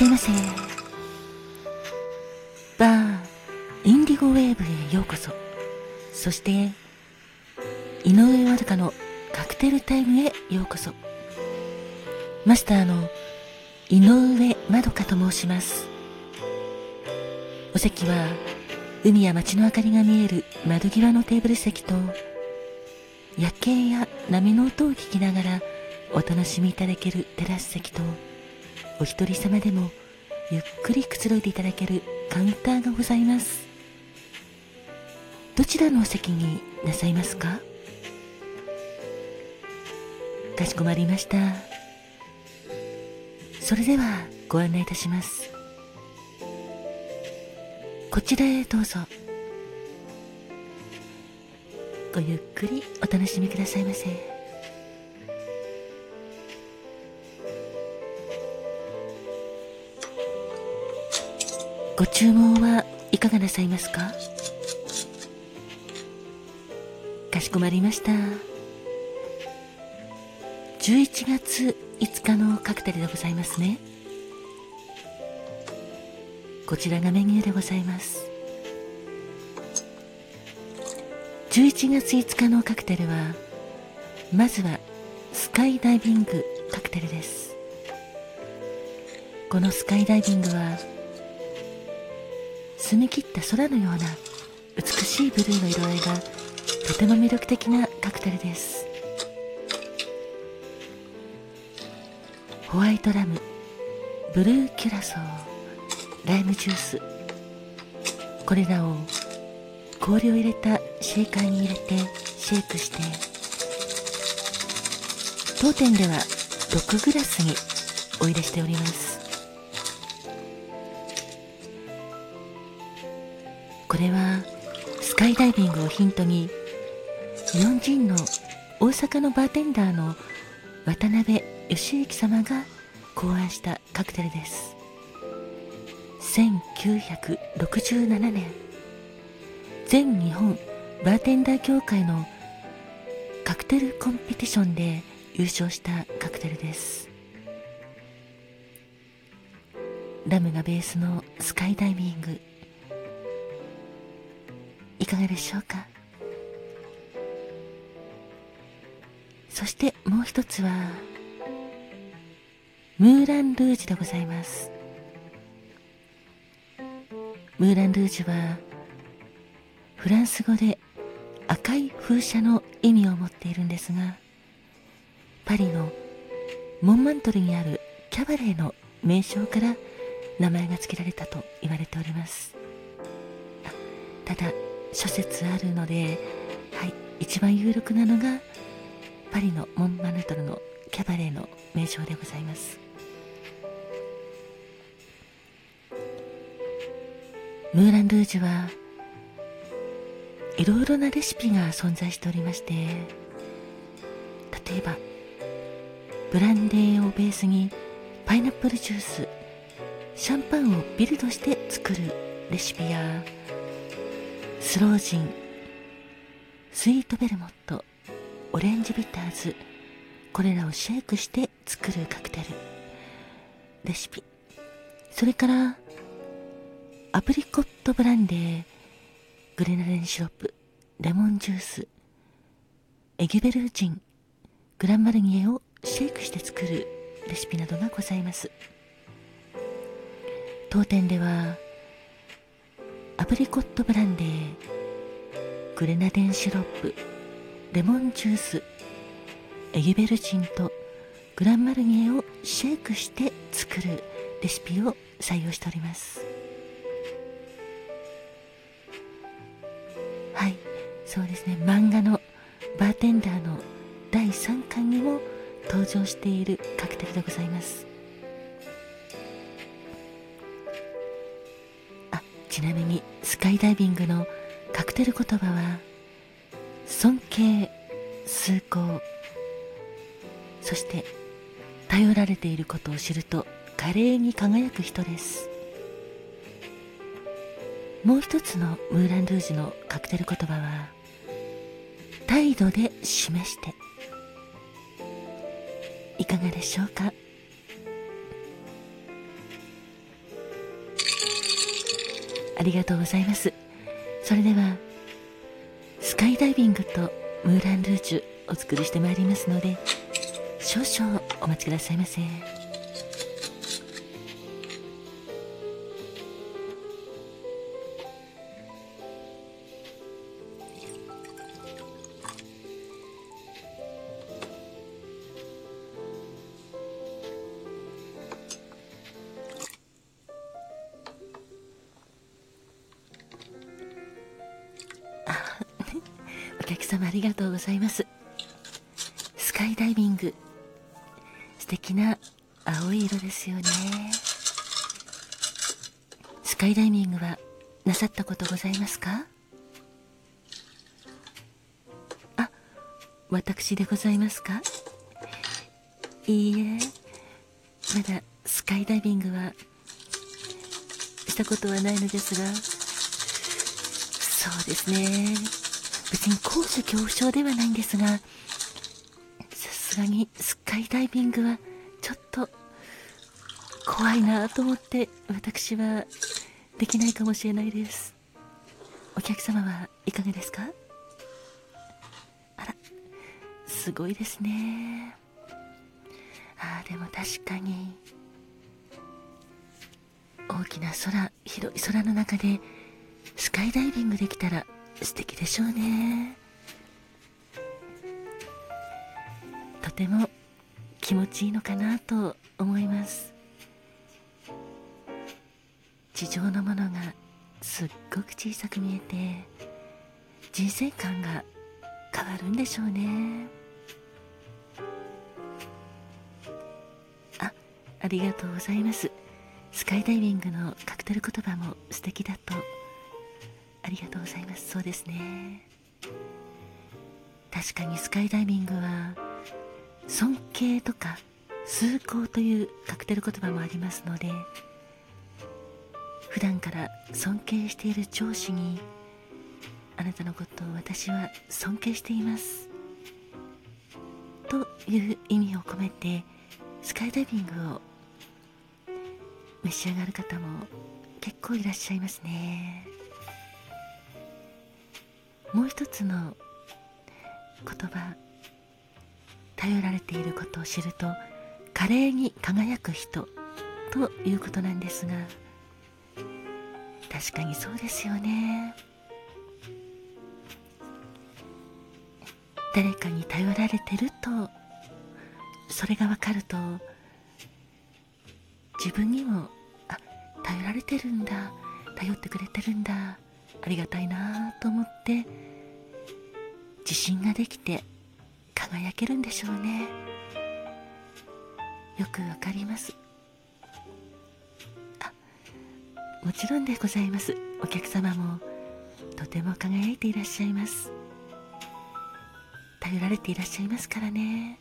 しゃいませバーインディゴウェーブへようこそ。そして井上わるかのカクテルタイムへようこそ。マスターの井上まどかと申します。お席は海や街の明かりが見える窓際のテーブル席と夜景や波の音を聞きながらお楽しみいただけるテラス席とお一人様でもゆっくりくつろいでいただけるカウンターがございます。どちらのお席になさいますか？かしこまりました。それではご案内いたします。こちらへどうぞ。ごゆっくりお楽しみくださいませ。ご注文はいかがなさいますか？かしこまりました。11月5日のカクテルでございますね。こちらがメニューでございます。11月5日のカクテルはまずはスカイダイビングカクテルです。このスカイダイビングは澄み切った空のような美しいブルーの色合いがとても魅力的なカクテルです。ホワイトラムブルーキュラソーライムジュース。これらを氷を入れたシェーカーに入れてシェイクして当店では6グラスにお入れしております。れはスカイダイビングをヒントに日本人の大阪のバーテンダーの渡辺義行様が考案したカクテルです。1967年全日本バーテンダー協会のカクテルコンペティションで優勝したカクテルです。ラムがベースのスカイダイビング。いかがでしょうか？そしてもう一つはムーラン・ルージュでございます。ムーラン・ルージュはフランス語で赤い風車の意味を持っているんですがパリのモンマントルにあるキャバレーの名称から名前が付けられたと言われております。ただ諸説あるので、はい、一番有力なのがパリのモンマルトルのキャバレーの名称でございます。ムーラン・ルージュはいろいろなレシピが存在しておりまして例えばブランデーをベースにパイナップルジュースシャンパンをビルドして作るレシピやスロージン。スイートベルモット。オレンジビターズ。これらをシェイクして作るカクテル。レシピ。それからアプリコットブランデー。グレナデンシロップ。レモンジュース。エギベルージン。グランマルニエをシェイクして作るレシピなどがございます。当店ではアプリコットブランデーグレナデンシロップレモンジュースエギベルジンとグランマルニエをシェイクして作るレシピを採用しております。はいそうですね。漫画のバーテンダーの第3巻にも登場しているカクテルでございます。ちなみにスカイダイビングのカクテル言葉は尊敬崇高。そして頼られていることを知ると華麗に輝く人です。もう一つのムーラン・ルージュのカクテル言葉は態度で示して。いかがでしょうか？ありがとうございますそれではスカイダイビングとムーランルージュお作りしてまいりますので少々お待ちくださいませ。様ありがとうございます。スカイダイビング。素敵な青い色ですよね。スカイダイビングはなさったことございますか？あ私でございますか？いいえ。まだスカイダイビングはしたことはないのですが。そうですね。別に高所恐怖症ではないんですが、さすがにスカイダイビングはちょっと怖いなと思って私はできないかもしれないです。お客様はいかがですか？あら、すごいですね。ああ、でも確かに、大きな空、広い空の中でスカイダイビングできたら素敵でしょうね。とても気持ちいいのかなと思います。地上のものがすっごく小さく見えて人生観が変わるんでしょうね。あありがとうございます。スカイダイビングのカクテル言葉も素敵だとりがとうございます。そうですね。確かにスカイダイビングは尊敬とか崇高というカクテル言葉もありますので普段から尊敬している上司にあなたのことを私は尊敬しています。という意味を込めてスカイダイビングを召し上がる方も結構いらっしゃいますね。もう一つの言葉頼られていることを知ると華麗に輝く人ということなんですが確かにそうですよね。誰かに頼られてるとそれが分かると自分にもあ頼られてるんだ頼ってくれてるんだありがたいなと思って自信ができて輝けるんでしょうね。よくわかります。あもちろんでございます。お客様もとても輝いていらっしゃいます。頼られていらっしゃいますからね。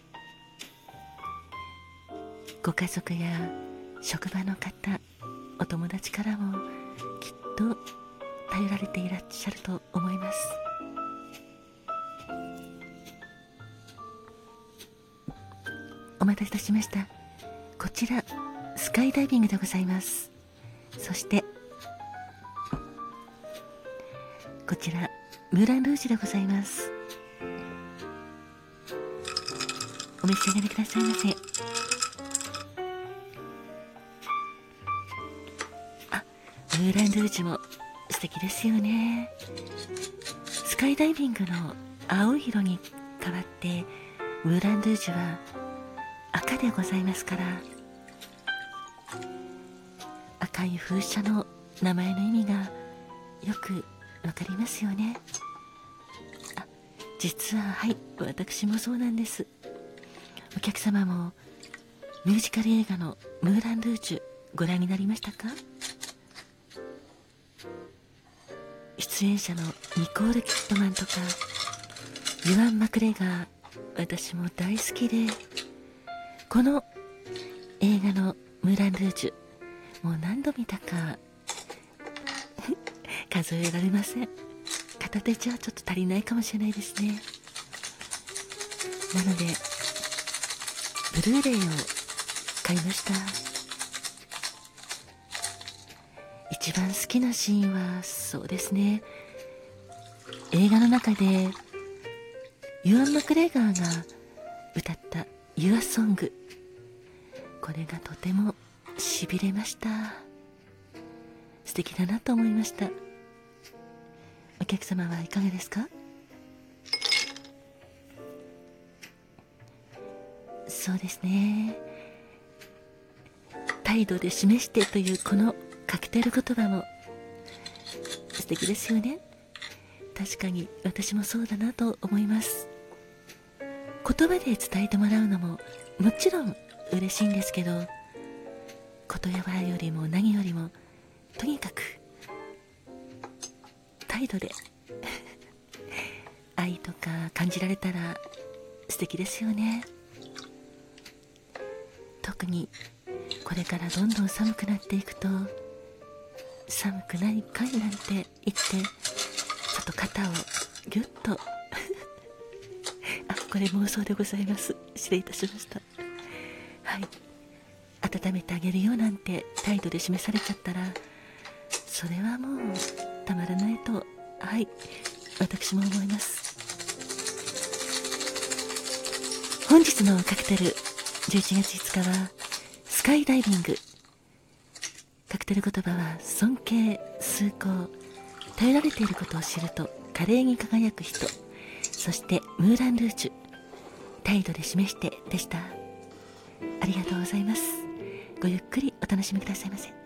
ご家族や職場の方お友達からもきっと頼られていらっしゃると思います。お待たせいたしました。こちらスカイダイビングでございます。そしてこちらムーランルージュでございます。お召し上がりくださいませ。あムーランルージュも素敵ですよね。スカイダイビングの青い色に変わってムーラン・ルージュは赤でございますから赤い風車の名前の意味がよくわかりますよね。あ実ははい私もそうなんです。お客様もミュージカル映画の「ムーラン・ルージュ」ご覧になりましたか？出演者のニコール・キットマンとかユアン・マクレガー私も大好きでこの映画の「ムーラン・ルージュ」もう何度見たか 数えられません。片手じゃちょっと足りないかもしれないですね。なのでブルーレイを買いました。一番好きなシーンはそうですね。映画の中でユアン・マクレガーが歌った「ユアソングこれがとてもしびれました。素敵だなと思いました。お客様はいかがですか？そうですね。態度で示してというこのカクテル言葉も素敵ですよね。確かに私もそうだなと思います。言葉で伝えてもらうのももちろん嬉しいんですけど言葉よりも何よりもとにかく態度で 愛とか感じられたら素敵ですよね。特にこれからどんどん寒くなっていくと寒くないかいなんて言ってちょっと肩をギュッと。あこれ妄想でございます。失礼いたしました。はい。温めてあげるよなんて態度で示されちゃったらそれはもうたまらないと。はい。私も思います。本日のカクテル11月5日はスカイダイビング。カクテル言葉は尊敬崇高頼られていることを知ると華麗に輝く人そしてムーラン・ルージュ態度で示してでしたありがとうございますごゆっくりお楽しみくださいませ